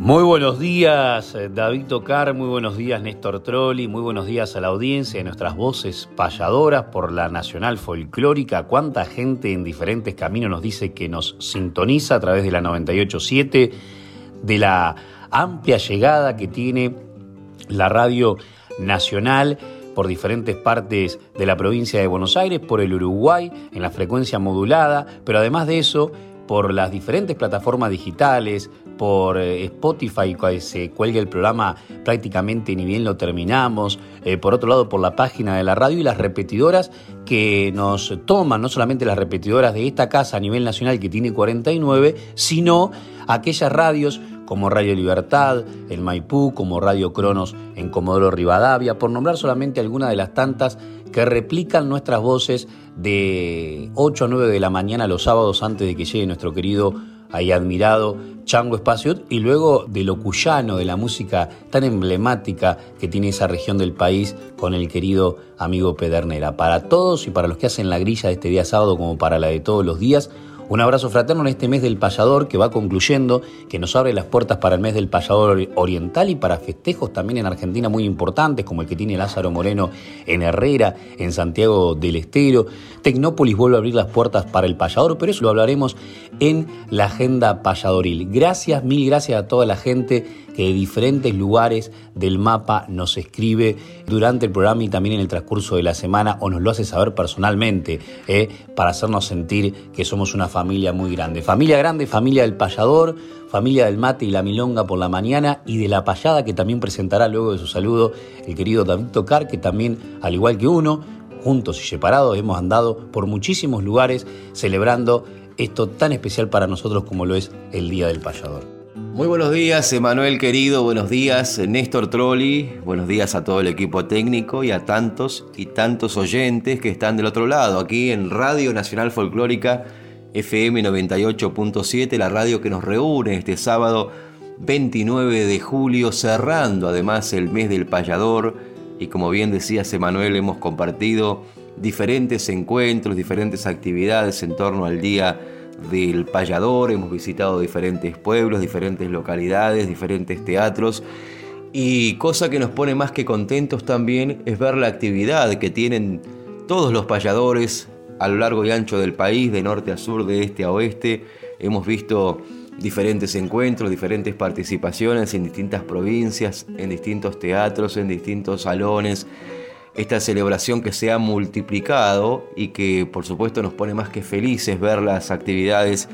Muy buenos días, eh, David Tocar, muy buenos días, Néstor Trolli, muy buenos días a la audiencia de nuestras voces payadoras por la Nacional Folclórica. Cuánta gente en diferentes caminos nos dice que nos sintoniza a través de la 987, de la amplia llegada que tiene la radio nacional por diferentes partes de la provincia de Buenos Aires, por el Uruguay, en la frecuencia modulada, pero además de eso, por las diferentes plataformas digitales, por eh, Spotify, se cuelga el programa prácticamente ni bien lo terminamos, eh, por otro lado por la página de la radio y las repetidoras que nos toman, no solamente las repetidoras de esta casa a nivel nacional que tiene 49, sino aquellas radios como Radio Libertad en Maipú, como Radio Cronos en Comodoro Rivadavia, por nombrar solamente algunas de las tantas que replican nuestras voces de 8 a 9 de la mañana los sábados antes de que llegue nuestro querido ahí admirado Chango Espacio y luego de lo cuyano, de la música tan emblemática que tiene esa región del país con el querido amigo Pedernera. Para todos y para los que hacen la grilla de este día sábado como para la de todos los días, un abrazo fraterno en este mes del payador que va concluyendo, que nos abre las puertas para el mes del payador oriental y para festejos también en Argentina muy importantes, como el que tiene Lázaro Moreno en Herrera, en Santiago del Estero. Tecnópolis vuelve a abrir las puertas para el payador, pero eso lo hablaremos en la agenda payadoril. Gracias, mil gracias a toda la gente que de diferentes lugares del mapa nos escribe durante el programa y también en el transcurso de la semana o nos lo hace saber personalmente, eh, para hacernos sentir que somos una familia muy grande. Familia grande, familia del payador, familia del mate y la milonga por la mañana y de la payada que también presentará luego de su saludo el querido David Tocar, que también, al igual que uno, juntos y separados, hemos andado por muchísimos lugares celebrando esto tan especial para nosotros como lo es el Día del Payador. Muy buenos días, Emanuel querido, buenos días, Néstor Trolli, buenos días a todo el equipo técnico y a tantos y tantos oyentes que están del otro lado, aquí en Radio Nacional Folclórica FM 98.7, la radio que nos reúne este sábado 29 de julio, cerrando además el mes del payador. Y como bien decías, Emanuel, hemos compartido diferentes encuentros, diferentes actividades en torno al día del payador, hemos visitado diferentes pueblos, diferentes localidades, diferentes teatros. Y cosa que nos pone más que contentos también es ver la actividad que tienen todos los payadores a lo largo y ancho del país, de norte a sur, de este a oeste. Hemos visto diferentes encuentros, diferentes participaciones en distintas provincias, en distintos teatros, en distintos salones, esta celebración que se ha multiplicado y que por supuesto nos pone más que felices ver las actividades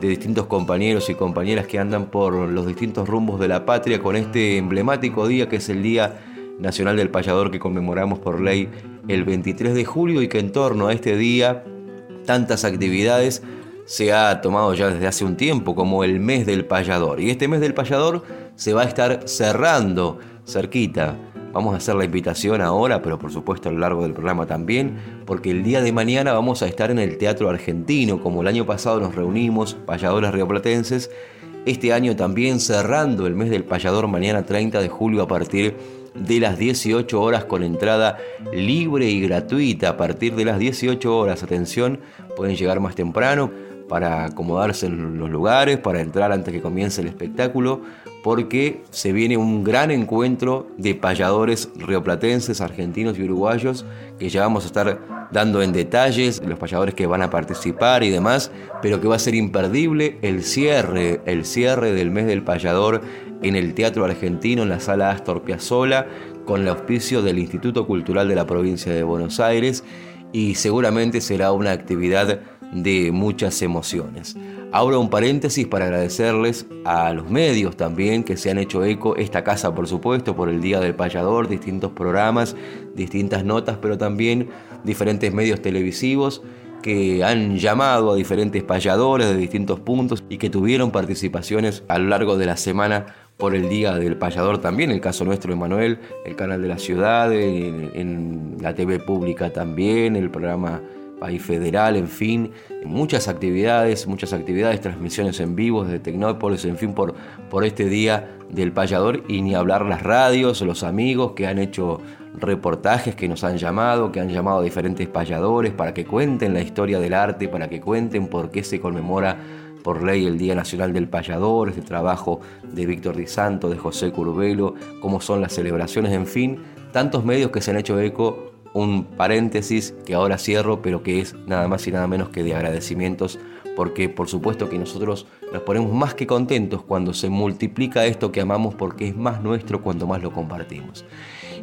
de distintos compañeros y compañeras que andan por los distintos rumbos de la patria con este emblemático día que es el Día Nacional del Payador que conmemoramos por ley el 23 de julio y que en torno a este día tantas actividades se ha tomado ya desde hace un tiempo como el mes del payador. Y este mes del payador se va a estar cerrando cerquita Vamos a hacer la invitación ahora, pero por supuesto a lo largo del programa también, porque el día de mañana vamos a estar en el Teatro Argentino, como el año pasado nos reunimos, payadores rioplatenses, este año también cerrando el mes del payador mañana 30 de julio a partir de las 18 horas con entrada libre y gratuita a partir de las 18 horas. Atención, pueden llegar más temprano para acomodarse en los lugares, para entrar antes que comience el espectáculo, porque se viene un gran encuentro de payadores rioplatenses, argentinos y uruguayos, que ya vamos a estar dando en detalles los payadores que van a participar y demás, pero que va a ser imperdible el cierre, el cierre del mes del payador en el Teatro Argentino, en la sala Astor Piazzolla, con el auspicio del Instituto Cultural de la provincia de Buenos Aires, y seguramente será una actividad de muchas emociones. Ahora un paréntesis para agradecerles a los medios también que se han hecho eco, esta casa por supuesto, por el Día del Payador, distintos programas, distintas notas, pero también diferentes medios televisivos que han llamado a diferentes payadores de distintos puntos y que tuvieron participaciones a lo largo de la semana por el Día del Payador también, el caso nuestro Emanuel, el canal de la ciudad, en, en la TV pública también, el programa país federal, en fin, muchas actividades, muchas actividades, transmisiones en vivo desde Tecnópolis, en fin, por, por este día del payador y ni hablar las radios, los amigos que han hecho reportajes, que nos han llamado, que han llamado a diferentes payadores para que cuenten la historia del arte, para que cuenten por qué se conmemora por ley el Día Nacional del Payador, este trabajo de Víctor Di Santo, de José Curbelo, cómo son las celebraciones, en fin, tantos medios que se han hecho eco un paréntesis que ahora cierro, pero que es nada más y nada menos que de agradecimientos, porque por supuesto que nosotros nos ponemos más que contentos cuando se multiplica esto que amamos, porque es más nuestro cuando más lo compartimos.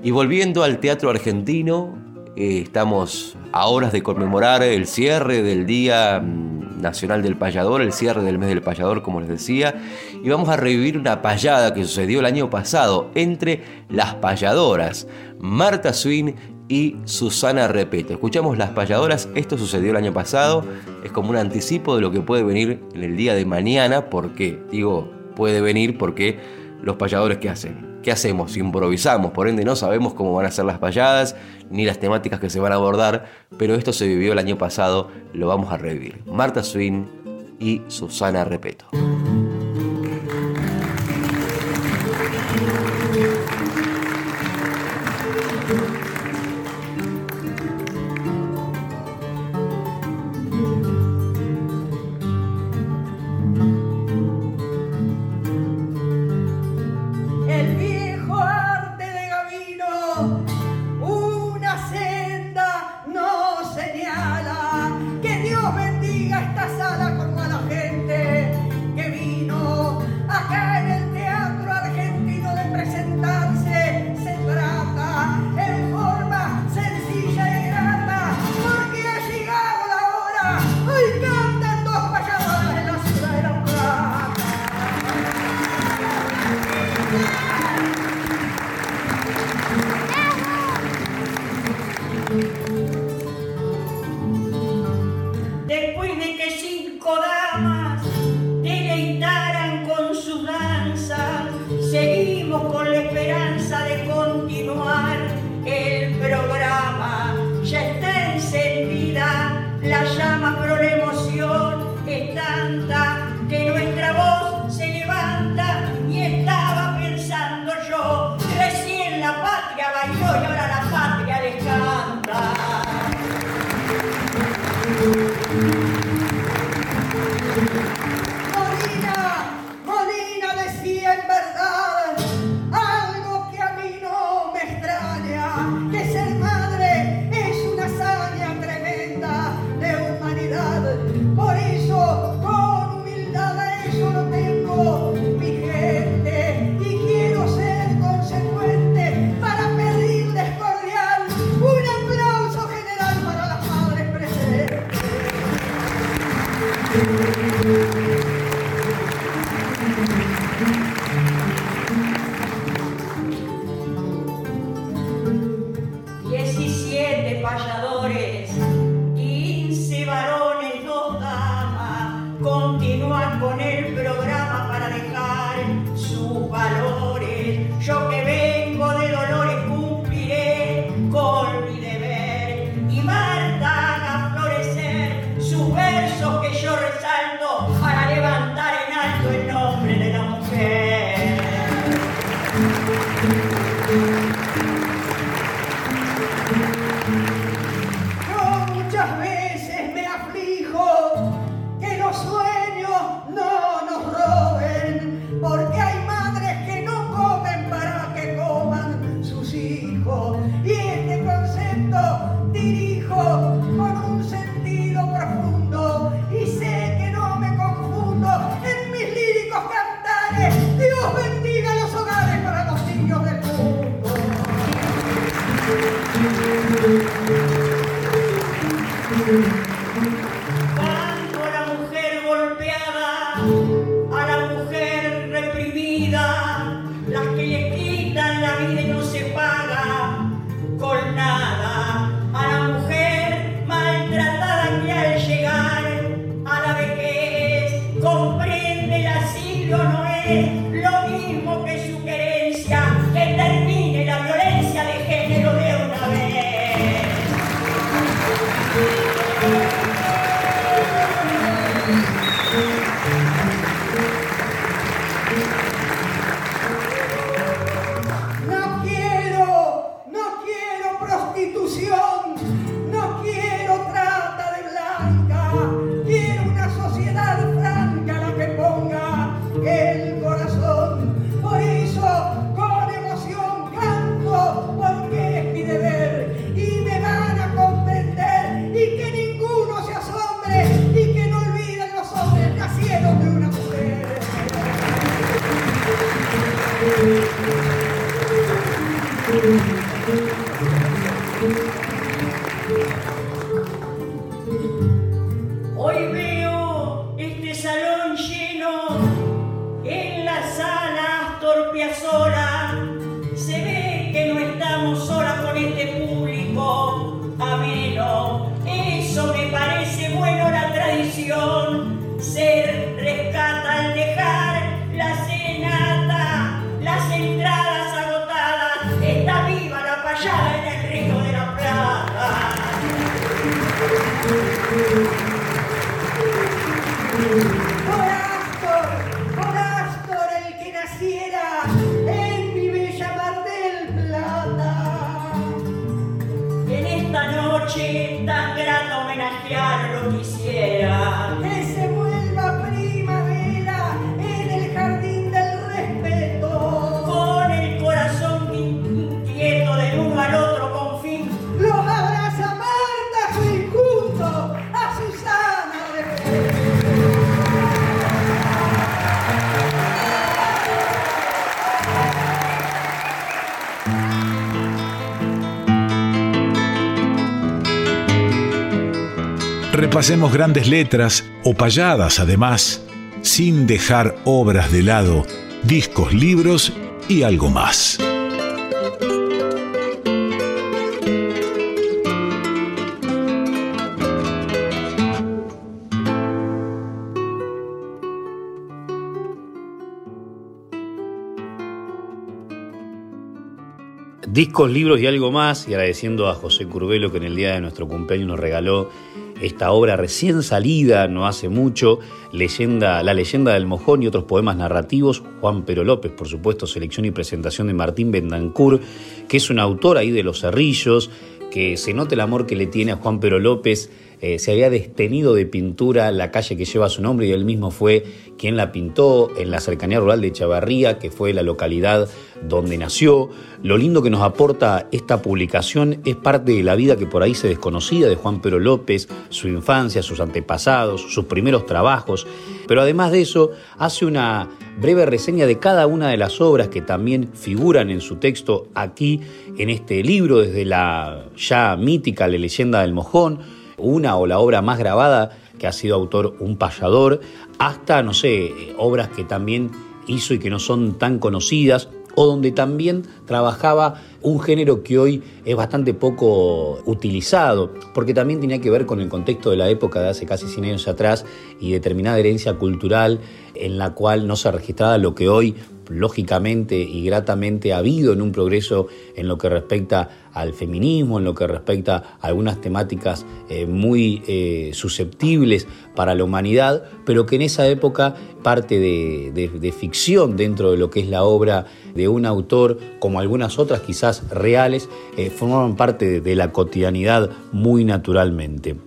Y volviendo al teatro argentino, eh, estamos a horas de conmemorar el cierre del Día mm, Nacional del Payador, el cierre del mes del payador, como les decía, y vamos a revivir una payada que sucedió el año pasado entre las payadoras Marta Swin y Susana Repeto. Escuchamos Las Payadoras, esto sucedió el año pasado, es como un anticipo de lo que puede venir en el día de mañana, porque digo, puede venir porque los payadores ¿qué hacen? ¿Qué hacemos? Improvisamos, por ende no sabemos cómo van a ser las payadas ni las temáticas que se van a abordar, pero esto se vivió el año pasado, lo vamos a revivir. Marta Swin y Susana Repeto. Repasemos grandes letras o payadas además, sin dejar obras de lado, discos, libros y algo más. Discos, libros y algo más, y agradeciendo a José Curbelo que en el día de nuestro cumpleaños nos regaló esta obra recién salida, no hace mucho, leyenda, La leyenda del mojón y otros poemas narrativos, Juan Pero López, por supuesto, selección y presentación de Martín Bendancur, que es un autor ahí de Los Cerrillos, que se nota el amor que le tiene a Juan Pero López, eh, se había destenido de pintura la calle que lleva su nombre y él mismo fue quien la pintó en la cercanía rural de Chavarría, que fue la localidad donde nació. Lo lindo que nos aporta esta publicación es parte de la vida que por ahí se desconocía de Juan Pedro López, su infancia, sus antepasados, sus primeros trabajos, pero además de eso hace una breve reseña de cada una de las obras que también figuran en su texto aquí en este libro, desde la ya mítica La leyenda del mojón, una o la obra más grabada que ha sido autor un payador, hasta, no sé, obras que también hizo y que no son tan conocidas, o donde también trabajaba un género que hoy es bastante poco utilizado, porque también tenía que ver con el contexto de la época de hace casi 100 años atrás y determinada herencia cultural en la cual no se registraba lo que hoy lógicamente y gratamente ha habido en un progreso en lo que respecta al feminismo, en lo que respecta a algunas temáticas eh, muy eh, susceptibles para la humanidad, pero que en esa época parte de, ficción dentro de lo que es la obra de un autor, como algunas otras quizás reales, eh, formaban parte de la cotidianidad muy naturalmente.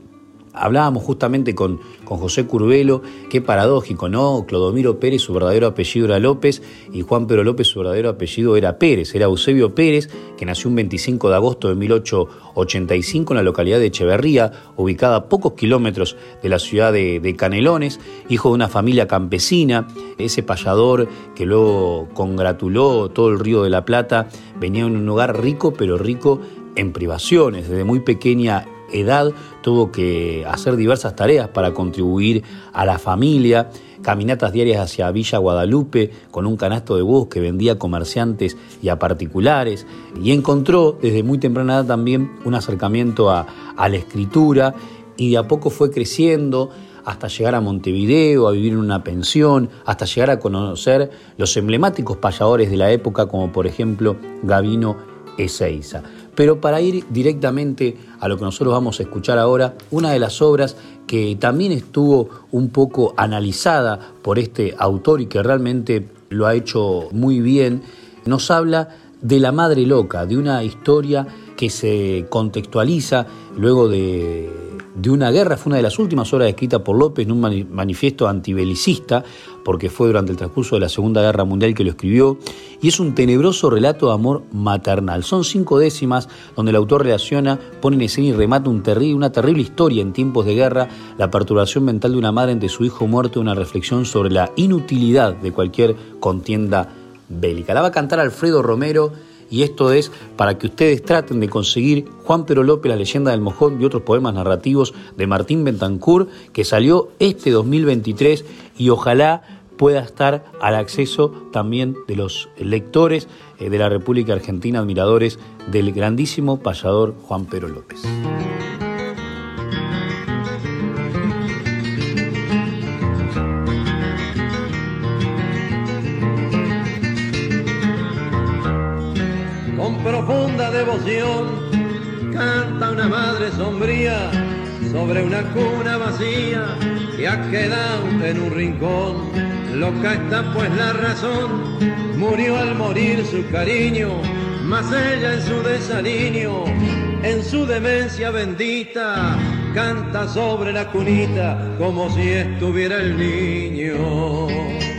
Hablábamos justamente con, José Curvelo, qué paradójico, ¿no? Clodomiro Pérez, su verdadero apellido era López, y Juan Pedro López, su verdadero apellido era Pérez, era Eusebio Pérez, que nació un 25 de agosto de 1885 en la localidad de Echeverría, ubicada a pocos kilómetros de la ciudad de, de Canelones, hijo de una familia campesina, ese payador que luego congratuló todo el río de la Plata, venía en un hogar rico, pero rico en privaciones, desde muy pequeña edad tuvo que hacer diversas tareas para contribuir a la familia, caminatas diarias hacia Villa Guadalupe con un canasto de bus que vendía a comerciantes y a particulares, y encontró desde muy temprana edad también un acercamiento a, a la escritura y de a poco fue creciendo hasta llegar a Montevideo, a vivir en una pensión, hasta llegar a conocer los emblemáticos payadores de la época, como por ejemplo Gavino Ezeiza. Pero para ir directamente a lo que nosotros vamos a escuchar ahora, una de las obras que también estuvo un poco analizada por este autor y que realmente lo ha hecho muy bien, nos habla de La Madre Loca, de una historia que se contextualiza luego de, una guerra, fue una de las últimas obras escritas por López en un manifiesto antibelicista, porque fue durante el transcurso de la Segunda Guerra Mundial que lo escribió, y es un tenebroso relato de amor maternal. Son cinco décimas donde el autor relaciona, pone en escena y remata un una terrible historia en tiempos de guerra, la perturbación mental de una madre ante su hijo muerto, una reflexión sobre la inutilidad de cualquier contienda bélica. La va a cantar Alfredo Romero y esto es para que ustedes traten de conseguir Juan Pero López, la leyenda del mojón y otros poemas narrativos de Martín Bentancur, que salió este 2023 y ojalá pueda estar al acceso también de los lectores eh, de la República Argentina, admiradores del grandísimo payador Juan Pero López. Sombría sobre una cuna vacía que ha quedado en un rincón. Loca está pues la razón, murió al morir su cariño, mas ella en su desalinio, en su demencia bendita, canta sobre la cunita como si estuviera el niño.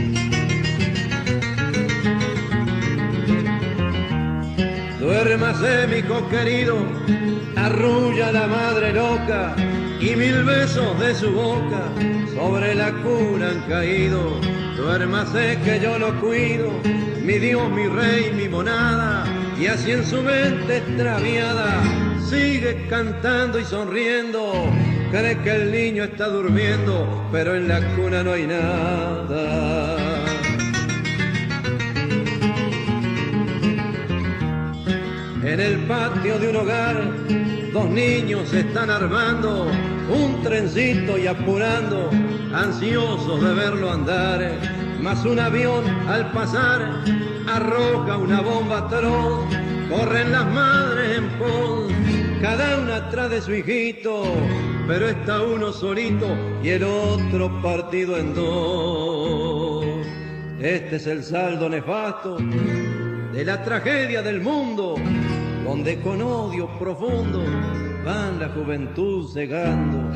Duérmase mi querido, arrulla la madre loca y mil besos de su boca sobre la cuna han caído. Duérmase que yo lo cuido, mi Dios, mi rey, mi monada, y así en su mente extraviada sigue cantando y sonriendo. Cree que el niño está durmiendo, pero en la cuna no hay nada. En el patio de un hogar, dos niños están armando un trencito y apurando, ansiosos de verlo andar. Mas un avión al pasar arroja una bomba atroz, corren las madres en pos, cada una atrás de su hijito, pero está uno solito y el otro partido en dos. Este es el saldo nefasto de la tragedia del mundo donde con odio profundo van la juventud cegando.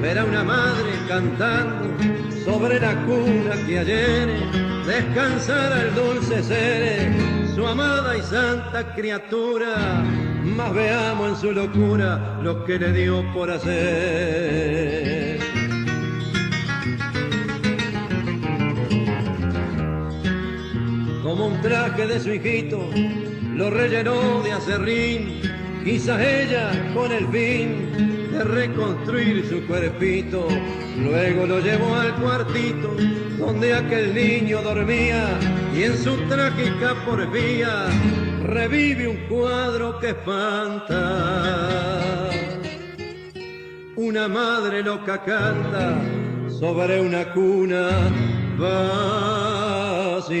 Ver a una madre cantando sobre la cuna que ayer descansara el dulce ser, su amada y santa criatura, más veamos en su locura lo que le dio por hacer. Como un traje de su hijito, lo rellenó de acerrín, quizás ella con el fin de reconstruir su cuerpito. Luego lo llevó al cuartito donde aquel niño dormía y en su trágica porfía revive un cuadro que espanta. Una madre loca canta sobre una cuna vacía.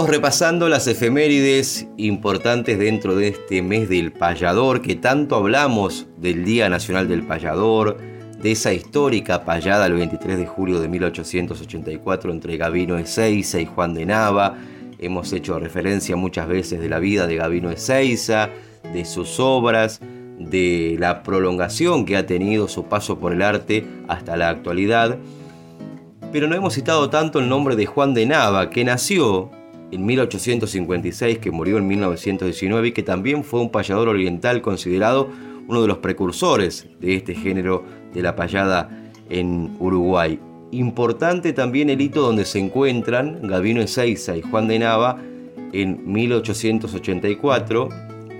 Seguimos repasando las efemérides importantes dentro de este mes del payador, que tanto hablamos del Día Nacional del Payador, de esa histórica payada el 23 de julio de 1884 entre Gavino Ezeiza y Juan de Nava. Hemos hecho referencia muchas veces de la vida de Gavino Ezeiza, de sus obras, de la prolongación que ha tenido su paso por el arte hasta la actualidad. Pero no hemos citado tanto el nombre de Juan de Nava, que nació en 1856, que murió en 1919 y que también fue un payador oriental considerado uno de los precursores de este género de la payada en Uruguay. Importante también el hito donde se encuentran Gabino Ezeiza y Juan de Nava en 1884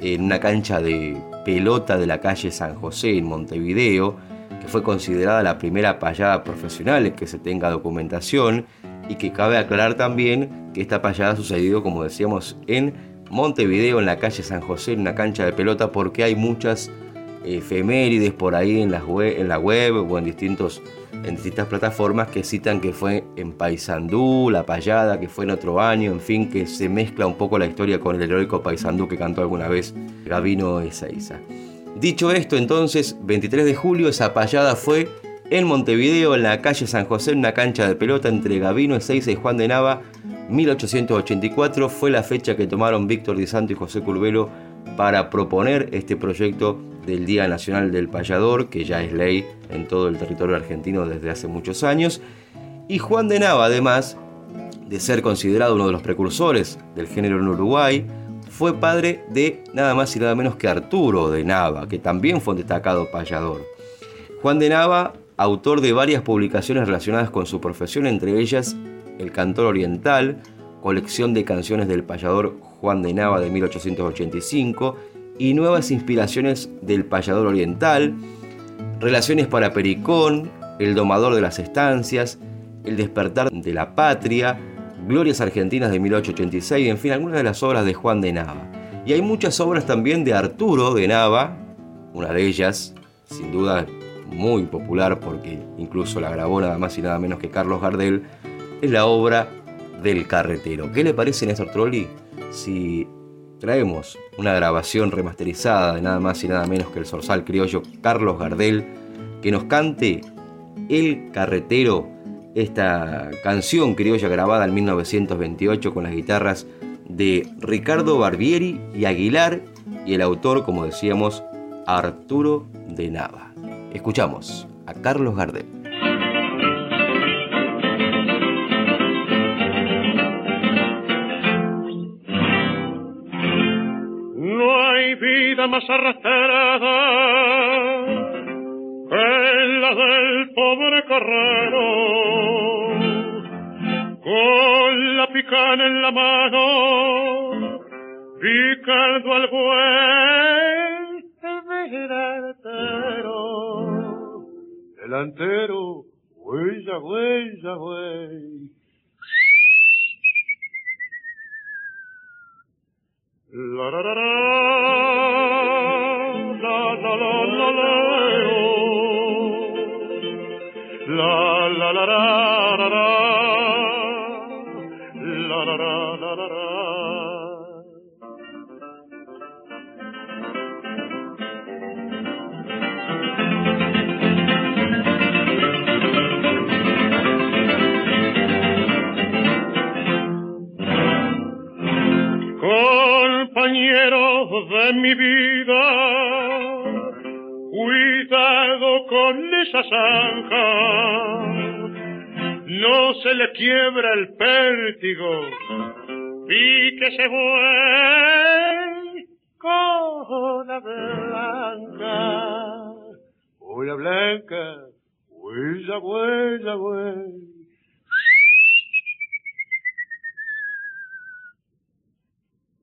en una cancha de pelota de la calle San José en Montevideo, que fue considerada la primera payada profesional en que se tenga documentación y que cabe aclarar también que esta payada ha sucedido, como decíamos, en Montevideo, en la calle San José, en una cancha de pelota, porque hay muchas efemérides por ahí en la web, o en, distintos, en distintas plataformas que citan que fue en Paysandú, la payada, que fue en otro año, en fin, que se mezcla un poco la historia con el heroico Paysandú que cantó alguna vez Gabino Ezeiza. Dicho esto, entonces, 23 de julio, esa payada fue en Montevideo, en la calle San José, en una cancha de pelota entre Gabino Ezeiza y Juan de Nava. 1884 fue la fecha que tomaron Víctor Di Santo y José Curvelo para proponer este proyecto del Día Nacional del Payador, que ya es ley en todo el territorio argentino desde hace muchos años. Y Juan de Nava, además de ser considerado uno de los precursores del género en Uruguay, fue padre de nada más y nada menos que Arturo de Nava, que también fue un destacado payador. Juan de Nava, autor de varias publicaciones relacionadas con su profesión, entre ellas El Cantor Oriental, colección de canciones del payador Juan de Nava de 1885, y nuevas inspiraciones del payador oriental, relaciones para Pericón, el domador de las estancias, el despertar de la patria, glorias argentinas de 1886, en fin, algunas de las obras de Juan de Nava. Y hay muchas obras también de Arturo de Nava, una de ellas, sin duda muy popular porque incluso la grabó nada más y nada menos que Carlos Gardel, es la obra del carretero. ¿Qué le parece, Néstor Trolli, si traemos una grabación remasterizada de nada más y nada menos que el zorzal criollo Carlos Gardel, que nos cante El Carretero, esta canción criolla grabada en 1928 con las guitarras de Ricardo Barbieri y Aguilar y el autor, como decíamos, Arturo de Nava. Escuchamos a Carlos Gardel. más arrastrada que la del pobre carrero, con la picana en la mano, picando al buey delantero, huella, huella, huella. La la la la la la la la la la la la la la de mi vida, cuidado con esa zanja, no se le quiebra el pértigo y que se la blanca. Hola blanca, huella, huella, huella.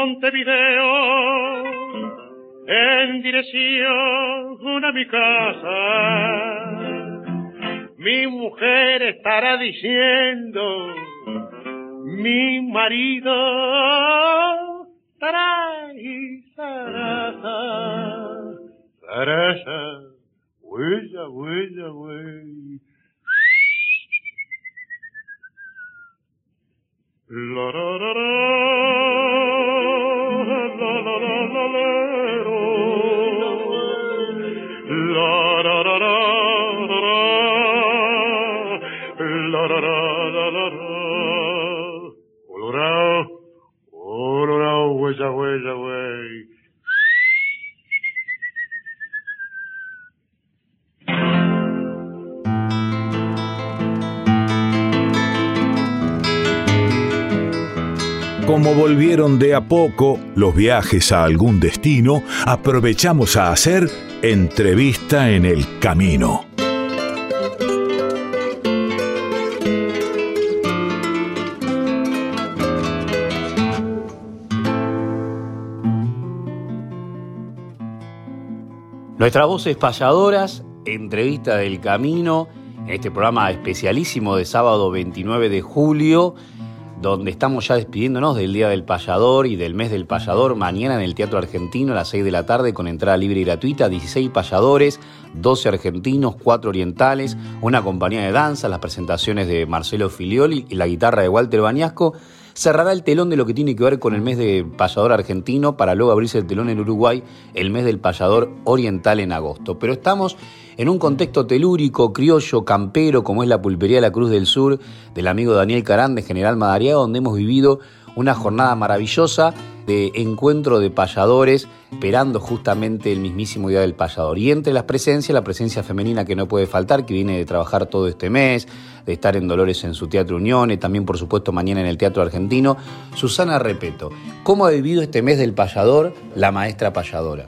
Montevideo en dirección a mi casa. Mi mujer estará diciendo, mi marido trae zaraza, zaraza, huella, huella, huella. La, como volvieron de a poco los viajes a algún destino, aprovechamos a hacer entrevista en el camino. Nuestras voces payadoras, entrevista del camino, en este programa especialísimo de sábado 29 de julio, donde estamos ya despidiéndonos del Día del Payador y del mes del payador, mañana en el Teatro Argentino a las 6 de la tarde con entrada libre y gratuita, 16 payadores, 12 argentinos, 4 orientales, una compañía de danza, las presentaciones de Marcelo Filioli y la guitarra de Walter Bañasco cerrará el telón de lo que tiene que ver con el mes de payador argentino para luego abrirse el telón en Uruguay, el mes del payador oriental en agosto. Pero estamos en un contexto telúrico, criollo, campero, como es la pulpería La Cruz del Sur del amigo Daniel Carán de General Madariaga, donde hemos vivido una jornada maravillosa de encuentro de payadores, esperando justamente el mismísimo Día del Payador. Y entre las presencias, la presencia femenina que no puede faltar, que viene de trabajar todo este mes, de estar en Dolores en su Teatro Unión, y también por supuesto mañana en el Teatro Argentino, Susana Repeto. ¿Cómo ha vivido este mes del payador la maestra payadora?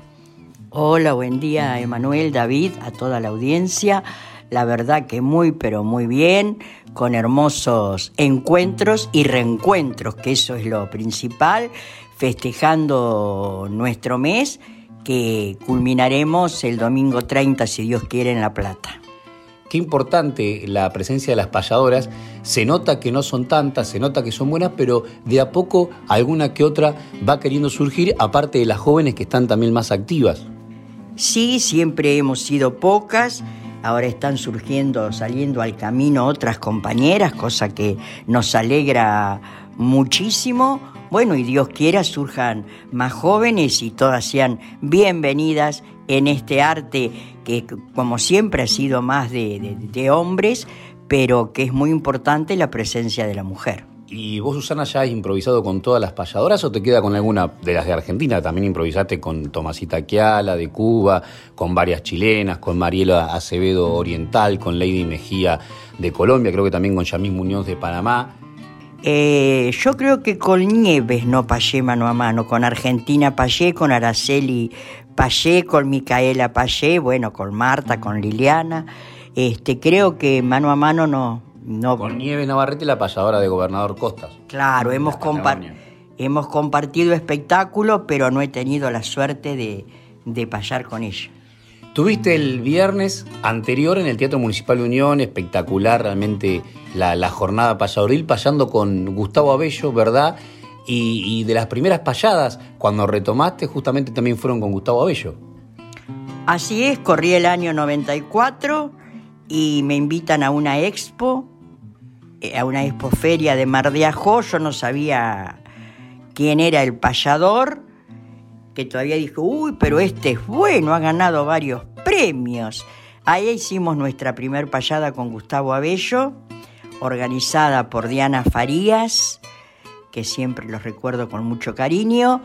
Hola, buen día Emanuel, David, a toda la audiencia. La verdad que muy, pero muy bien, con hermosos encuentros y reencuentros, que eso es lo principal festejando nuestro mes que culminaremos el domingo 30, si Dios quiere, en La Plata. Qué importante la presencia de las payadoras. Se nota que no son tantas, se nota que son buenas, pero de a poco alguna que otra va queriendo surgir, aparte de las jóvenes que están también más activas. Sí, siempre hemos sido pocas. Ahora están surgiendo, saliendo al camino otras compañeras, cosa que nos alegra muchísimo bueno, y Dios quiera surjan más jóvenes y todas sean bienvenidas en este arte que como siempre ha sido más de, hombres, pero que es muy importante la presencia de la mujer. ¿Y vos, Susana, ya has improvisado con todas las payadoras o te queda con alguna de las de Argentina? También improvisaste con Tomasita Quiala de Cuba, con varias chilenas, con Mariela Acevedo Oriental, con Lady Mejía de Colombia, creo que también con Yamil Muñoz de Panamá. Eh, yo creo que con Nieves no payé mano a mano, con Argentina payé, con Araceli payé, con Micaela payé, bueno, con Marta, con Liliana. Este, creo que mano a mano no. No con Nieves Navarrete, la payadora de Gobernador Costas. Claro, hemos, hemos compartido espectáculos, pero no he tenido la suerte de, de payar con ella. Tuviste el viernes anterior en el Teatro Municipal Unión, espectacular realmente la, jornada payadoril, payando con Gustavo Abello, ¿verdad? Y, de las primeras payadas, cuando retomaste, justamente también fueron con Gustavo Abello. Así es, corrí el año 94 y me invitan a una expo, a una expoferia de Mar de Ajó. Yo no sabía quién era el payador que todavía dijo, uy, pero este es bueno, ha ganado varios premios. Ahí hicimos nuestra primer payada con Gustavo Abello, organizada por Diana Farías, que siempre los recuerdo con mucho cariño.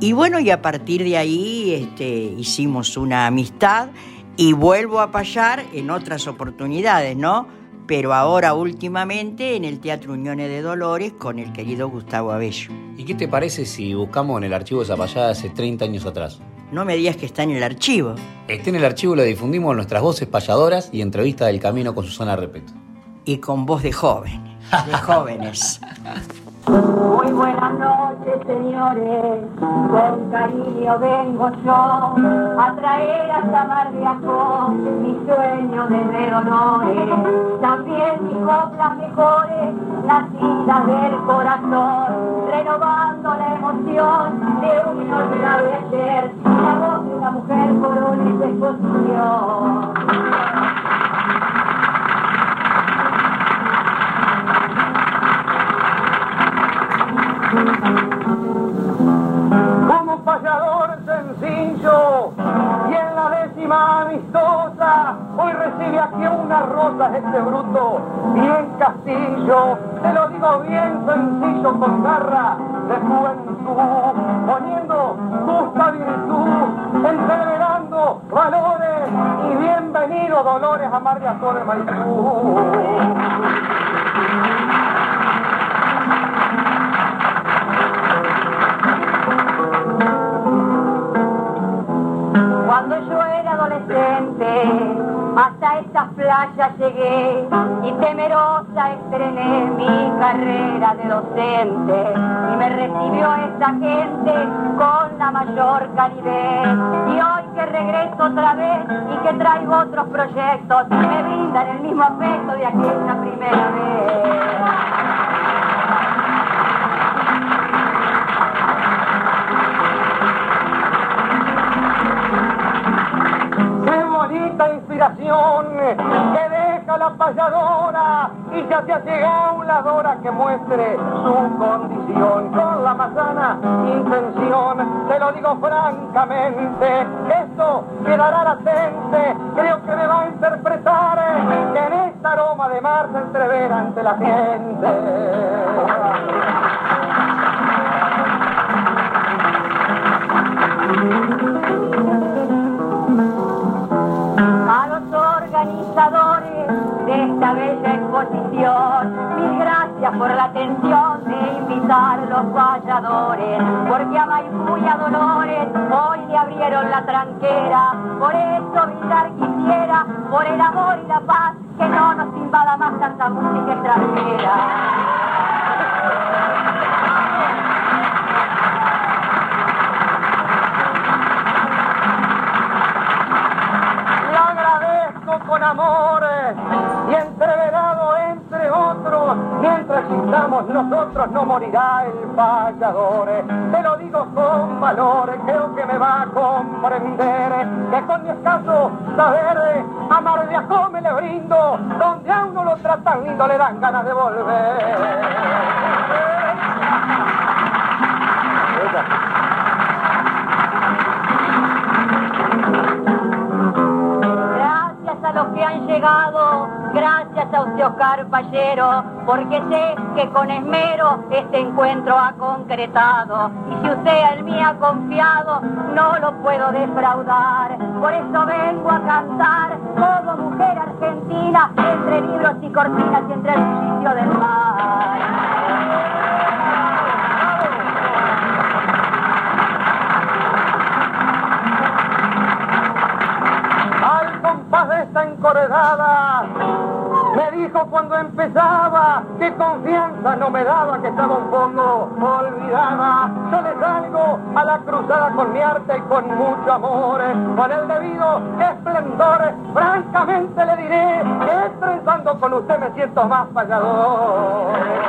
Y bueno, y a partir de ahí este, hicimos una amistad y vuelvo a payar en otras oportunidades, ¿no? Pero ahora últimamente en el Teatro Uniones de Dolores con el querido Gustavo Abello. ¿Y qué te parece si buscamos en el archivo de esa payada hace 30 años atrás? No me digas que está en el archivo. Está en el archivo, lo difundimos nuestras voces payadoras y entrevista del camino con Susana Repeto. Y con voz de joven, de jóvenes. Muy buenas noches, señores. Con cariño vengo yo a traer hasta Mar de Ajó mi sueño de ver honores. También mis coplas mejores, nacidas del corazón, renovando la emoción de un inolvidable ser. La voz de una mujer por una exposición. Como payador sencillo y en la décima amistosa, hoy recibe aquí unas rosas este bruto, bien castillo, te lo digo bien sencillo con garra de juventud, poniendo justa virtud, entreverando valores y bienvenido Dolores a Mar de Azores Maipú. Cuando yo era adolescente, hasta esta playa llegué y temerosa estrené mi carrera de docente. Y me recibió esta gente con la mayor calidez. Y hoy que regreso otra vez y que traigo otros proyectos, me brindan el mismo afecto de aquella primera vez. Que deja la payadora y ya se ha llegado la dora que muestre su condición con la más intención. Se lo digo francamente, esto quedará latente, creo que me va a interpretar que en esta aroma de mar se entrevera ante la gente. Esta bella exposición. Mil gracias por la atención de invitar los valladores, porque a Maipú y a Dolores hoy le abrieron la tranquera. Por eso brindar quisiera, por el amor y la paz, que no nos invada más tanta música extranjera. con amores nosotros no morirá el payador. Te lo digo con valor, creo que me va a comprender que con mi escaso saber amar de me le brindo, donde a uno lo tratan lindo le dan ganas de volver. gracias a usted Oscar Pallero, porque sé que con esmero este encuentro ha concretado. Y si usted al mí ha confiado, no lo puedo defraudar. Por eso vengo a cantar como mujer argentina, entre libros y cortinas y entre el sitio del mar. esta encorredada. Me dijo cuando empezaba que confianza no me daba, que estaba un poco olvidada. Yo le salgo a la cruzada con mi arte y con mucho amor, con el debido esplendor. Francamente le diré que estresando con usted me siento más payador.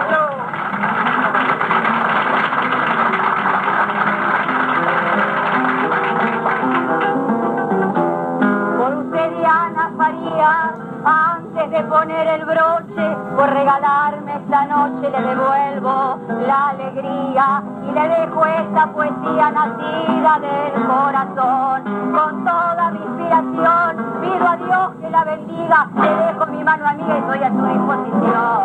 De poner el broche, por regalarme esta noche le devuelvo la alegría y le dejo esta poesía nacida del corazón. Con toda mi inspiración pido a Dios que la bendiga, le dejo mi mano amiga y estoy a su disposición.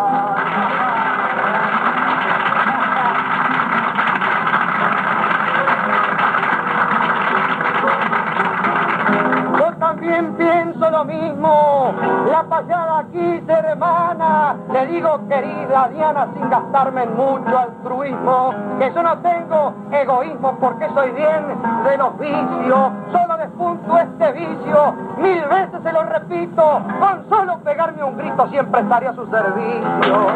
También pienso lo mismo. La pasada aquí hermana, le digo querida Diana sin gastarme en mucho altruismo, que yo no tengo egoísmo porque soy bien de los vicios, solo despunto este vicio, mil veces se lo repito, con solo pegarme un grito siempre estaría a su servicio.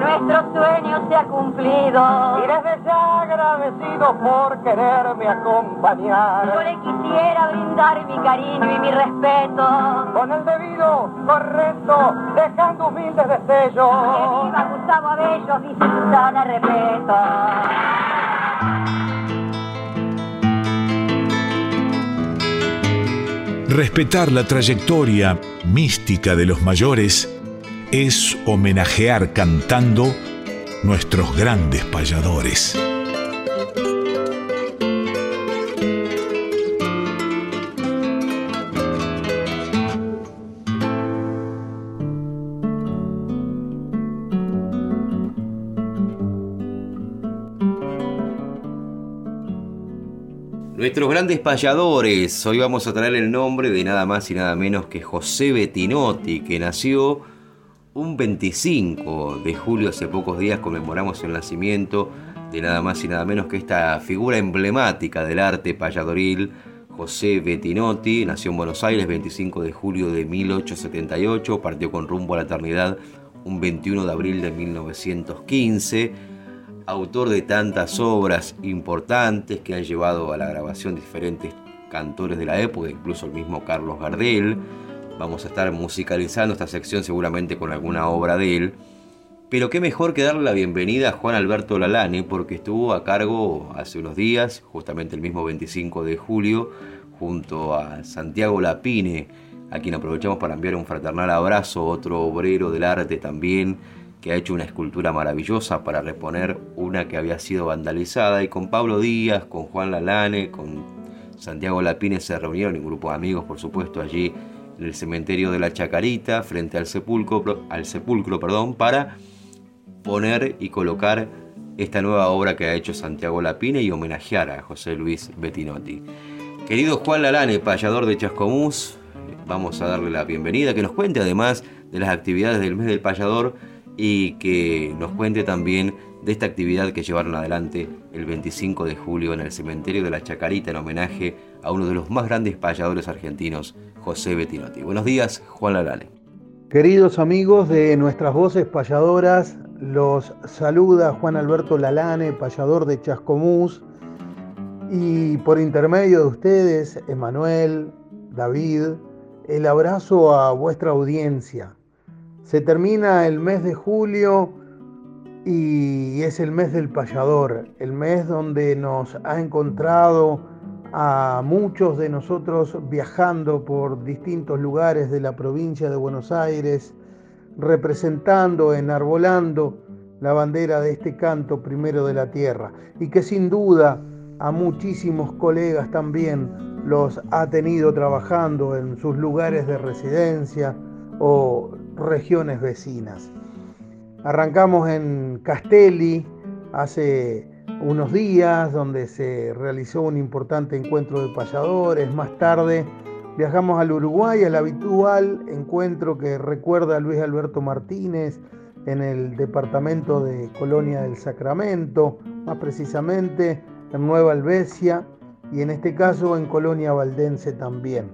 Nuestro sueño se ha cumplido. Y desde ya agradecido por quererme acompañar. Yo le quisiera brindar mi cariño y mi respeto. Con el debido, correcto, dejando humildes destellos. Que viva Gustavo Abello, mi Susana respeto. Respetar la trayectoria mística de los mayores es homenajear cantando nuestros grandes payadores. Nuestros grandes payadores, hoy vamos a traer el nombre de nada más y nada menos que José Bettinotti, que nació un 25 de julio, hace pocos días, conmemoramos el nacimiento de nada más y nada menos que esta figura emblemática del arte payadoril, José Bettinotti, nació en Buenos Aires 25 de julio de 1878, partió con rumbo a la eternidad un 21 de abril de 1915, autor de tantas obras importantes que han llevado a la grabación diferentes cantores de la época, incluso el mismo Carlos Gardel, Vamos a estar musicalizando esta sección seguramente con alguna obra de él. Pero qué mejor que darle la bienvenida a Juan Alberto Lalane, porque estuvo a cargo hace unos días, justamente el mismo 25 de julio, junto a Santiago Lapine, a quien aprovechamos para enviar un fraternal abrazo, otro obrero del arte también, que ha hecho una escultura maravillosa para reponer una que había sido vandalizada, y con Pablo Díaz, con Juan Lalane, con Santiago Lapine se reunieron, un grupo de amigos, por supuesto, allí el cementerio de la Chacarita, frente al sepulcro, al sepulcro perdón, para poner y colocar esta nueva obra que ha hecho Santiago Lapine y homenajear a José Luis Bettinotti. Querido Juan Lalane, payador de Chascomús, vamos a darle la bienvenida, que nos cuente además de las actividades del mes del payador y que nos cuente también de esta actividad que llevaron adelante el 25 de julio en el cementerio de la Chacarita en homenaje a uno de los más grandes payadores argentinos, José Bettinotti. Buenos días, Juan Lalane. Queridos amigos de nuestras voces payadoras, los saluda Juan Alberto Lalane, payador de Chascomús, y por intermedio de ustedes, Emanuel, David, el abrazo a vuestra audiencia. Se termina el mes de julio y es el mes del payador, el mes donde nos ha encontrado a muchos de nosotros viajando por distintos lugares de la provincia de Buenos Aires, representando, enarbolando la bandera de este canto primero de la tierra y que sin duda a muchísimos colegas también los ha tenido trabajando en sus lugares de residencia o regiones vecinas. Arrancamos en Castelli hace unos días donde se realizó un importante encuentro de payadores. Más tarde viajamos al Uruguay, al habitual encuentro que recuerda a Luis Alberto Martínez en el departamento de Colonia del Sacramento, más precisamente en Nueva Albesia y en este caso en Colonia Valdense también.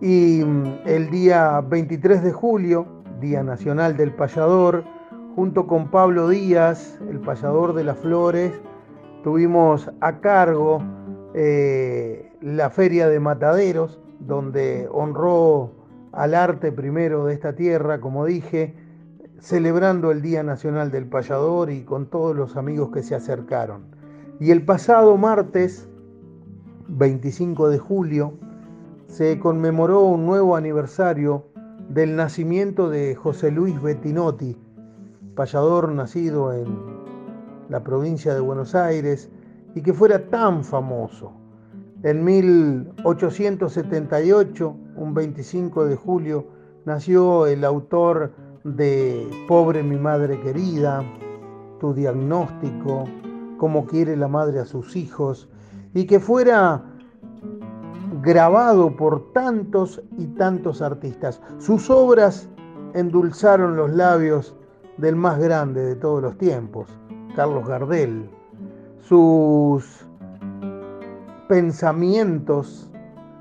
Y mm, el día 23 de julio, Día Nacional del Payador, junto con Pablo Díaz, el payador de las flores, tuvimos a cargo eh, la Feria de Mataderos, donde honró al arte primero de esta tierra, como dije, celebrando el Día Nacional del Payador y con todos los amigos que se acercaron. Y el pasado martes, 25 de julio, se conmemoró un nuevo aniversario del nacimiento de José Luis Bettinotti, payador nacido en la provincia de Buenos Aires y que fuera tan famoso. En 1878, un 25 de julio, nació el autor de Pobre mi madre querida, Tu diagnóstico, Cómo quiere la madre a sus hijos, y que fuera grabado por tantos y tantos artistas. Sus obras endulzaron los labios del más grande de todos los tiempos, Carlos Gardel. Sus pensamientos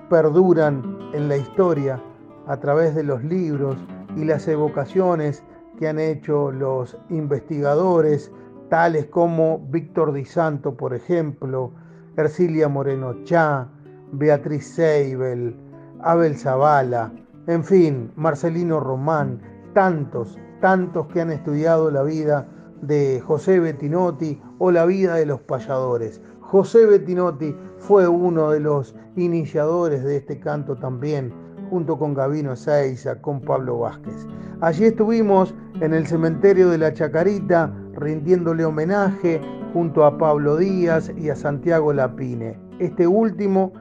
perduran en la historia a través de los libros y las evocaciones que han hecho los investigadores, tales como Víctor Di Santo, por ejemplo, Ercilia Moreno Chá, Beatriz Seibel, Abel Zavala, en fin, Marcelino Román, tantos, tantos que han estudiado la vida de José Bettinotti o la vida de los payadores. José Bettinotti fue uno de los iniciadores de este canto también, junto con Gavino Ezeiza, con Pablo Vázquez. Allí estuvimos en el cementerio de la Chacarita rindiéndole homenaje junto a Pablo Díaz y a Santiago Lapine. Este último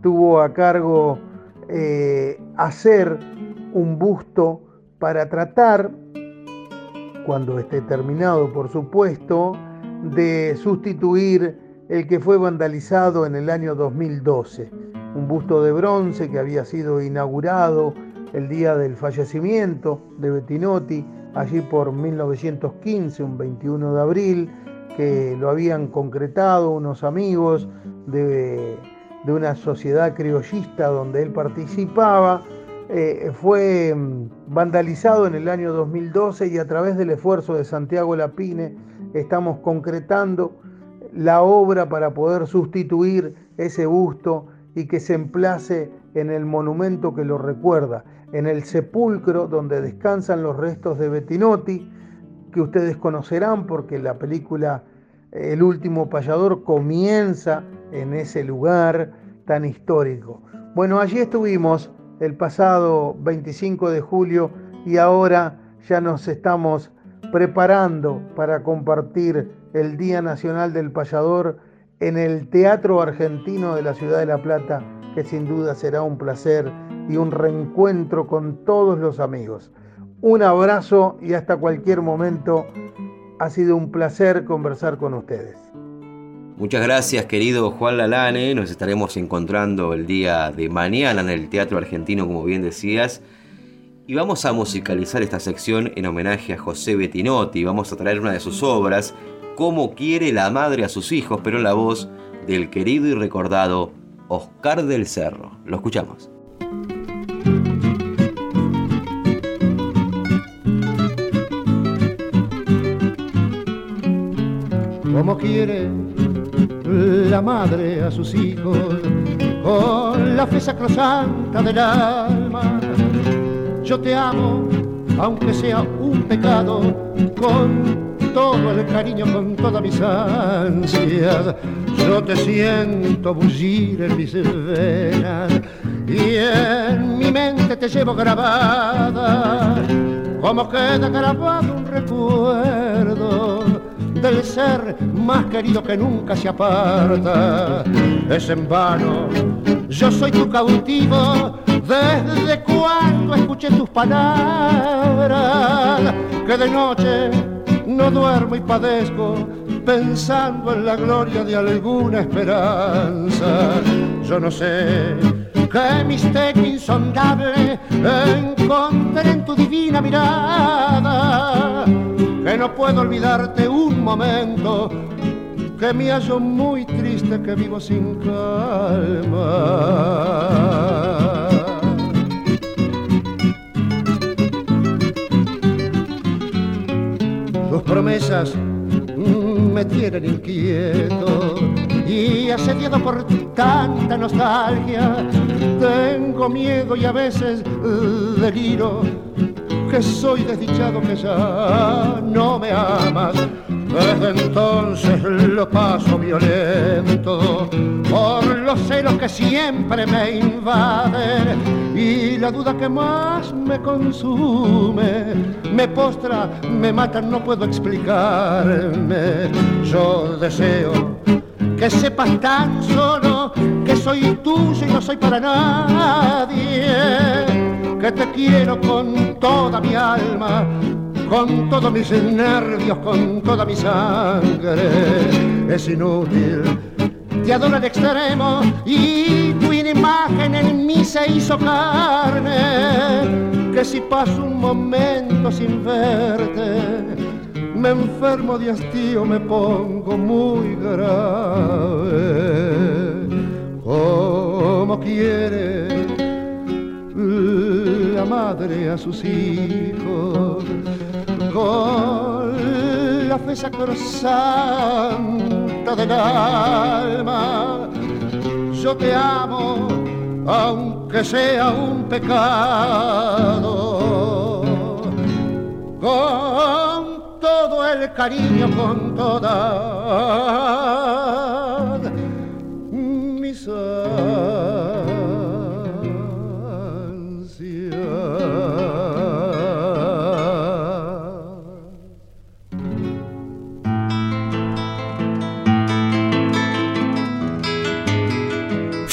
tuvo a cargo eh, hacer un busto para tratar cuando esté terminado, por supuesto, de sustituir el que fue vandalizado en el año 2012, un busto de bronce que había sido inaugurado el día del fallecimiento de Bettinotti allí por 1915, un 21 de abril, que lo habían concretado unos amigos de, una sociedad criollista donde él participaba. Eh, fue mm, vandalizado en el año 2012 y a través del esfuerzo de Santiago Lapine estamos concretando la obra para poder sustituir ese busto y que se emplace en el monumento que lo recuerda, en el sepulcro donde descansan los restos de Bettinotti, que ustedes conocerán porque la película El último payador comienza en ese lugar tan histórico. Bueno, allí estuvimos el pasado 25 de julio y ahora ya nos estamos preparando para compartir el Día Nacional del Payador en el Teatro Argentino de la Ciudad de La Plata, que sin duda será un placer y un reencuentro con todos los amigos. Un abrazo y hasta cualquier momento. Ha sido un placer conversar con ustedes. Muchas gracias querido Juan Lalane, nos estaremos encontrando el día de mañana en el Teatro Argentino, como bien decías. Y vamos a musicalizar esta sección en homenaje a José Bettinotti. Vamos a traer una de sus obras, Cómo quiere la madre a sus hijos, pero en la voz del querido y recordado Oscar del Cerro. Lo escuchamos. Cómo quiere la madre a sus hijos con la fe sacrosanta del alma. Yo te amo, aunque sea un pecado, con todo el cariño, con todas mis ansias. Yo te siento bullir en mis venas y en mi mente te llevo grabada, como queda grabado un recuerdo del ser más querido que nunca se aparta. Es en vano, yo soy tu cautivo, desde cuando escuché tus palabras, que de noche no duermo y padezco pensando en la gloria de alguna esperanza. Yo no sé qué misterio insondable encontré en tu divina mirada, que no puedo olvidarte un momento, que me hallo muy triste, que vivo sin calma. promesas me tienen inquieto y asediado por tanta nostalgia. Tengo miedo y a veces deliro que soy desdichado que ya no me amas. Desde entonces lo paso violento por los celos que siempre me invaden. Y la duda que más me consume me postra, me mata, no puedo explicarme. Yo deseo que sepas tan solo que soy tuyo y no soy para nadie, que te quiero con toda mi alma con todos mis nervios, con toda mi sangre. Es inútil, te adoro al extremo y tu imagen en mí se hizo carne. Que si paso un momento sin verte, me enfermo de hastío, me pongo muy grave. Como quiere la madre a sus hijos con la fe sacrosanta del alma. Yo te amo, aunque sea un pecado. Con todo el cariño, con toda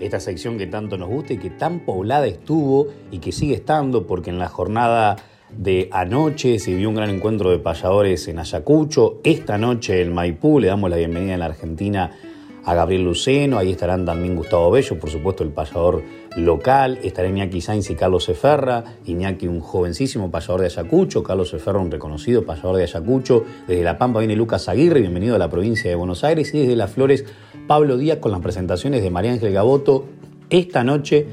esta sección que tanto nos gusta y que tan poblada estuvo y que sigue estando porque en la jornada de anoche se vio un gran encuentro de payadores en Ayacucho. Esta noche en Maipú le damos la bienvenida en la Argentina a Gabriel Luceno, ahí estarán también Gustavo Bello, por supuesto el payador local, estará Iñaki Sainz y Carlos Eferra, Iñaki un jovencísimo payador de Ayacucho, Carlos Eferra un reconocido payador de Ayacucho, desde La Pampa viene Lucas Aguirre, bienvenido a la provincia de Buenos Aires, y desde Las Flores Pablo Díaz con las presentaciones de María Ángel Gaboto. Esta noche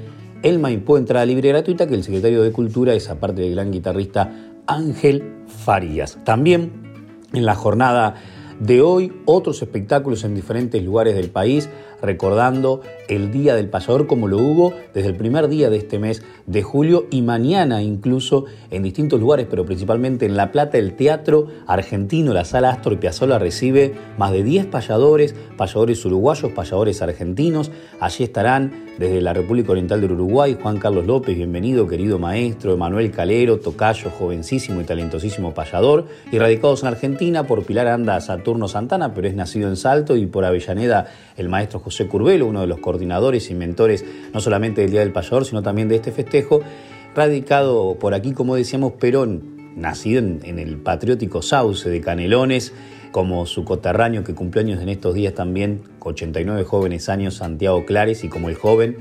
el Maipú entrada libre y gratuita que el secretario de Cultura es aparte del gran guitarrista Ángel Farías. También en la jornada de hoy, otros espectáculos en diferentes lugares del país, recordando el Día del Payador como lo hubo desde el primer día de este mes de julio y mañana incluso en distintos lugares, pero principalmente en La Plata, el Teatro Argentino, la Sala Astor Piazzolla recibe más de 10 payadores, payadores uruguayos, payadores argentinos. Allí estarán desde la República Oriental del Uruguay, Juan Carlos López, bienvenido, querido maestro, Emanuel Calero, tocayo, jovencísimo y talentosísimo payador, y radicados en Argentina por Pilar Anda Saturno Santana, pero es nacido en Salto, y por Avellaneda el maestro José Curvelo, uno de los coordinadores y mentores no solamente del Día del Payador, sino también de este festejo, radicado por aquí, como decíamos, Perón, nacido en, el patriótico Sauce de Canelones, como su coterráneo que cumplió años en estos días también, 89 jóvenes años, Santiago Clares, y como el joven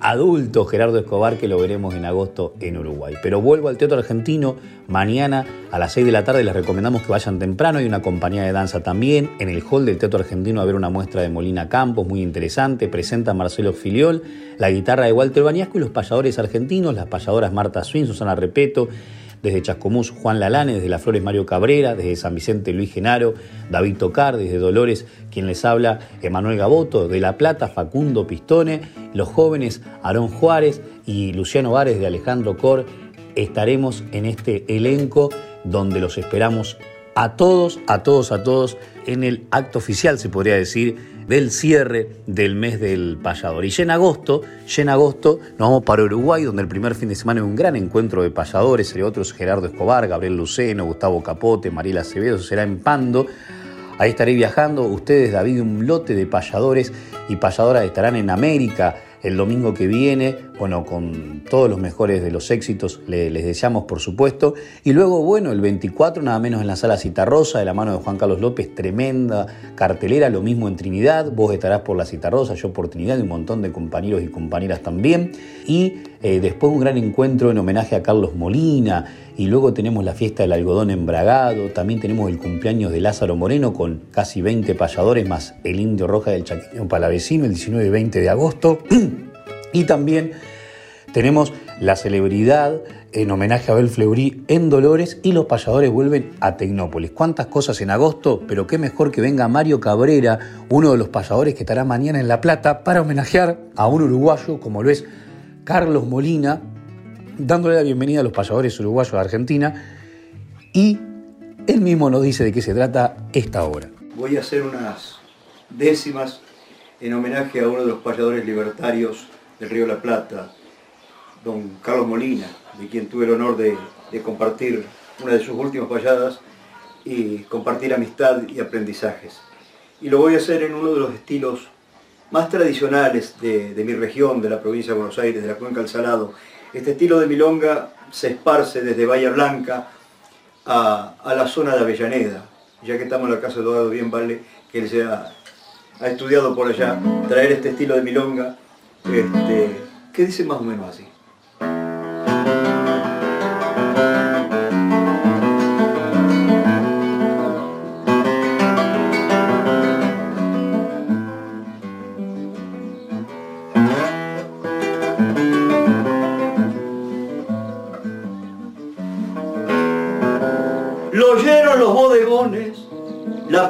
adulto Gerardo Escobar, que lo veremos en agosto en Uruguay. Pero vuelvo al Teatro Argentino, mañana a las 6 de la tarde les recomendamos que vayan temprano, hay una compañía de danza también, en el hall del Teatro Argentino a ver una muestra de Molina Campos, muy interesante, presenta Marcelo Filiol, la guitarra de Walter Baniasco y los payadores argentinos, las payadoras Marta Swin, Susana Repeto, desde Chascomús Juan Lalane, desde Las Flores Mario Cabrera, desde San Vicente Luis Genaro, David Tocar, desde Dolores quien les habla Emanuel Gaboto, de La Plata Facundo Pistone, los jóvenes Aarón Juárez y Luciano Vares de Alejandro Cor, estaremos en este elenco donde los esperamos a todos, a todos, a todos en el acto oficial, se podría decir, del cierre del mes del payador. Y ya en agosto, ya en agosto nos vamos para Uruguay, donde el primer fin de semana hay un gran encuentro de payadores, entre otros Gerardo Escobar, Gabriel Luceno, Gustavo Capote, Mariela Acevedo, será en Pando. Ahí estaré viajando, ustedes, David, un lote de payadores y payadoras estarán en América, el domingo que viene, bueno, con todos los mejores de los éxitos, les deseamos por supuesto. Y luego, bueno, el 24, nada menos en la sala Citarrosa, de la mano de Juan Carlos López, tremenda cartelera, lo mismo en Trinidad, vos estarás por la Citarrosa, yo por Trinidad y un montón de compañeros y compañeras también. Y eh, después un gran encuentro en homenaje a Carlos Molina, y luego tenemos la fiesta del algodón embragado, también tenemos el cumpleaños de Lázaro Moreno con casi 20 payadores más el Indio Roja del Chaqueño Palavecino el 19 y 20 de agosto. y también tenemos la celebridad en homenaje a Abel Fleury en Dolores y los payadores vuelven a Tecnópolis. ¿Cuántas cosas en agosto? Pero qué mejor que venga Mario Cabrera, uno de los payadores que estará mañana en La Plata, para homenajear a un uruguayo como lo es Carlos Molina, dándole la bienvenida a los payadores uruguayos de Argentina y él mismo nos dice de qué se trata esta obra. Voy a hacer unas décimas en homenaje a uno de los payadores libertarios del Río la Plata, don Carlos Molina, de quien tuve el honor de, compartir una de sus últimas payadas y compartir amistad y aprendizajes. Y lo voy a hacer en uno de los estilos más tradicionales de, mi región, de la provincia de Buenos Aires, de la Cuenca del Salado, este estilo de milonga se esparce desde Bahía Blanca a, la zona de Avellaneda. Ya que estamos en la casa de Eduardo, bien vale que él se ha, estudiado por allá, traer este estilo de milonga, este, que dice más o menos así.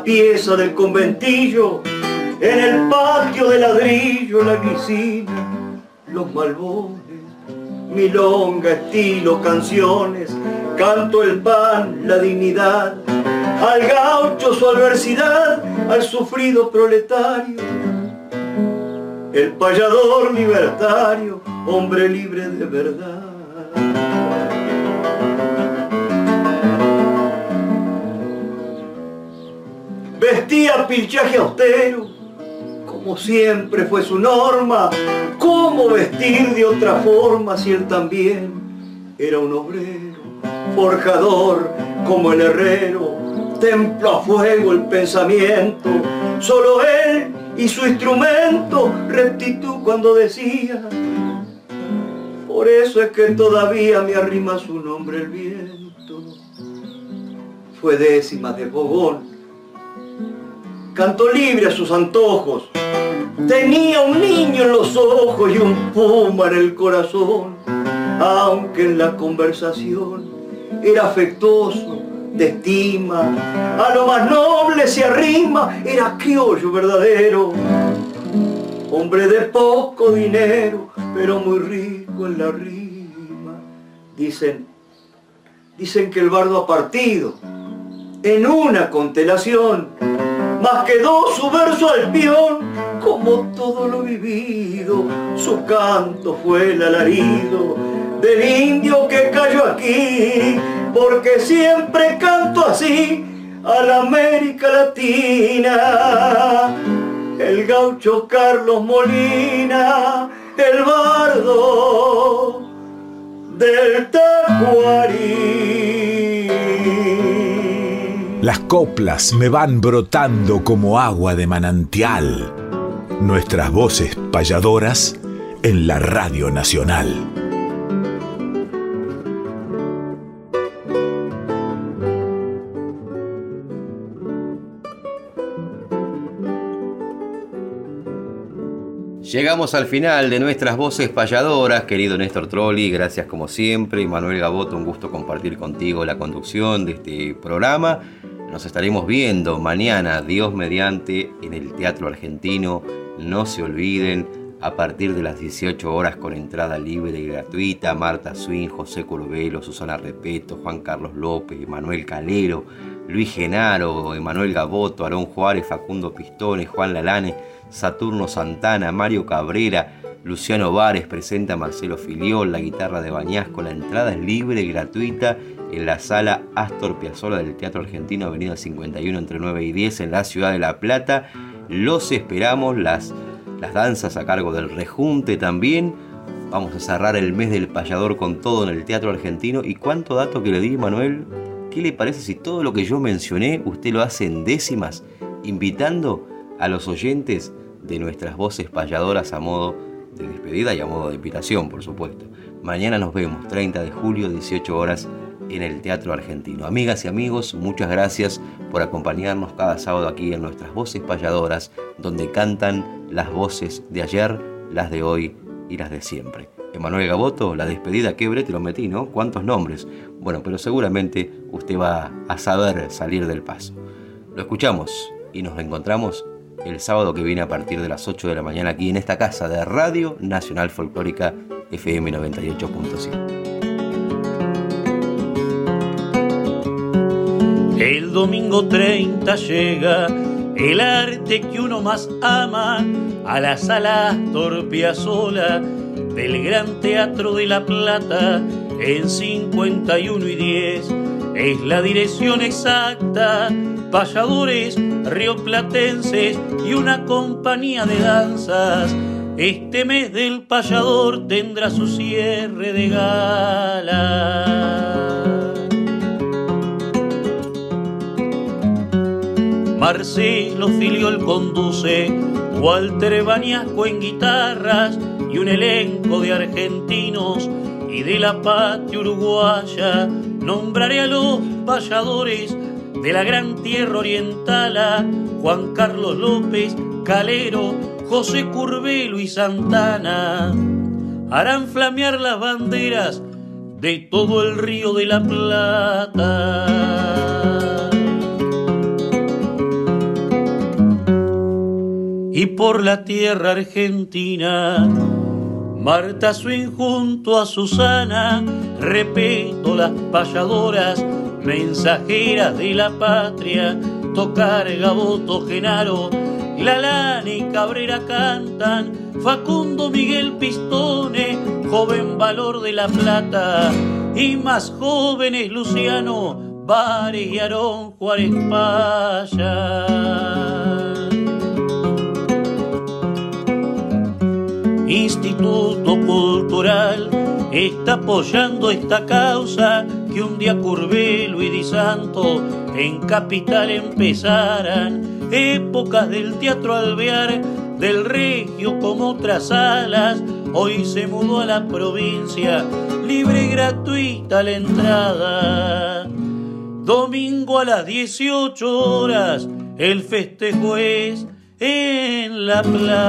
Pieza del conventillo, en el patio de ladrillo, la guisina, los malbones, milonga, estilo, canciones, canto el pan, la dignidad, al gaucho su adversidad, al sufrido proletario, el payador libertario, hombre libre de verdad. Vestía pinchaje austero, como siempre fue su norma, cómo vestir de otra forma si él también era un obrero, forjador como el herrero, templo a fuego el pensamiento, solo él y su instrumento rectitud cuando decía, por eso es que todavía me arrima su nombre el viento. Fue décima de Bogón, cantó libre a sus antojos, tenía un niño en los ojos y un puma en el corazón, aunque en la conversación era afectuoso, de estima, a lo más noble se arrima, era criollo verdadero, hombre de poco dinero, pero muy rico en la rima. Dicen, dicen que el bardo ha partido en una constelación, más quedó su verso al peón, como todo lo vivido, su canto fue el alarido del indio que cayó aquí, porque siempre canto así a la América Latina. El gaucho Carlos Molina, el bardo del Tacuarí. Las coplas me van brotando como agua de manantial. Nuestras voces payadoras en la Radio Nacional. Llegamos al final de nuestras voces payadoras, querido Néstor Trolli, gracias como siempre. Manuel Gaboto, un gusto compartir contigo la conducción de este programa. Nos estaremos viendo mañana, Dios mediante, en el Teatro Argentino. No se olviden, a partir de las 18 horas con entrada libre y gratuita, Marta Swin, José Curvelo, Susana Repeto, Juan Carlos López, Manuel Calero, Luis Genaro, Emanuel Gaboto, Aarón Juárez, Facundo Pistones, Juan Lalane Saturno Santana, Mario Cabrera, Luciano Vares presenta a Marcelo Filiol, la guitarra de Bañasco. La entrada es libre y gratuita en la sala Astor Piazzolla del Teatro Argentino, Avenida 51 entre 9 y 10 en la ciudad de La Plata. Los esperamos, las, las danzas a cargo del Rejunte también. Vamos a cerrar el mes del payador con todo en el Teatro Argentino. ¿Y cuánto dato que le di, Manuel? ¿Qué le parece si todo lo que yo mencioné usted lo hace en décimas, invitando a los oyentes de nuestras voces payadoras a modo de despedida y a modo de invitación, por supuesto. Mañana nos vemos, 30 de julio, 18 horas, en el Teatro Argentino. Amigas y amigos, muchas gracias por acompañarnos cada sábado aquí en nuestras voces payadoras, donde cantan las voces de ayer, las de hoy y las de siempre. Emanuel Gaboto, la despedida, qué brete lo metí, ¿no? ¿Cuántos nombres? Bueno, pero seguramente usted va a saber salir del paso. Lo escuchamos y nos reencontramos el sábado que viene a partir de las 8 de la mañana aquí en esta casa de Radio Nacional Folclórica FM 98.7. El domingo 30 llega el arte que uno más ama a la sala Torpia Sola del Gran Teatro de La Plata en 51 y 10. Es la dirección exacta payadores rioplatenses y una compañía de danzas. Este mes del payador tendrá su cierre de gala. Marcelo Filiol conduce, Walter Baniasco en guitarras y un elenco de argentinos y de la patria uruguaya. Nombraré a los payadores de la gran tierra oriental a Juan Carlos López, Calero, José Curbelo y Santana. Harán flamear las banderas de todo el río de la Plata. Y por la tierra argentina, Marta Swin junto a Susana, repito las payadoras mensajeras de la patria, tocar Gaboto Genaro, Lalana y Cabrera cantan, Facundo Miguel Pistone, joven valor de la plata, y más jóvenes Luciano, Vares y Aarón Juárez Paya. Instituto Cultural está apoyando esta causa que un día Curvelo y Di Santo en Capital empezaran épocas del teatro alvear del regio como otras salas hoy se mudó a la provincia libre y gratuita la entrada domingo a las 18 horas el festejo es en La Plata.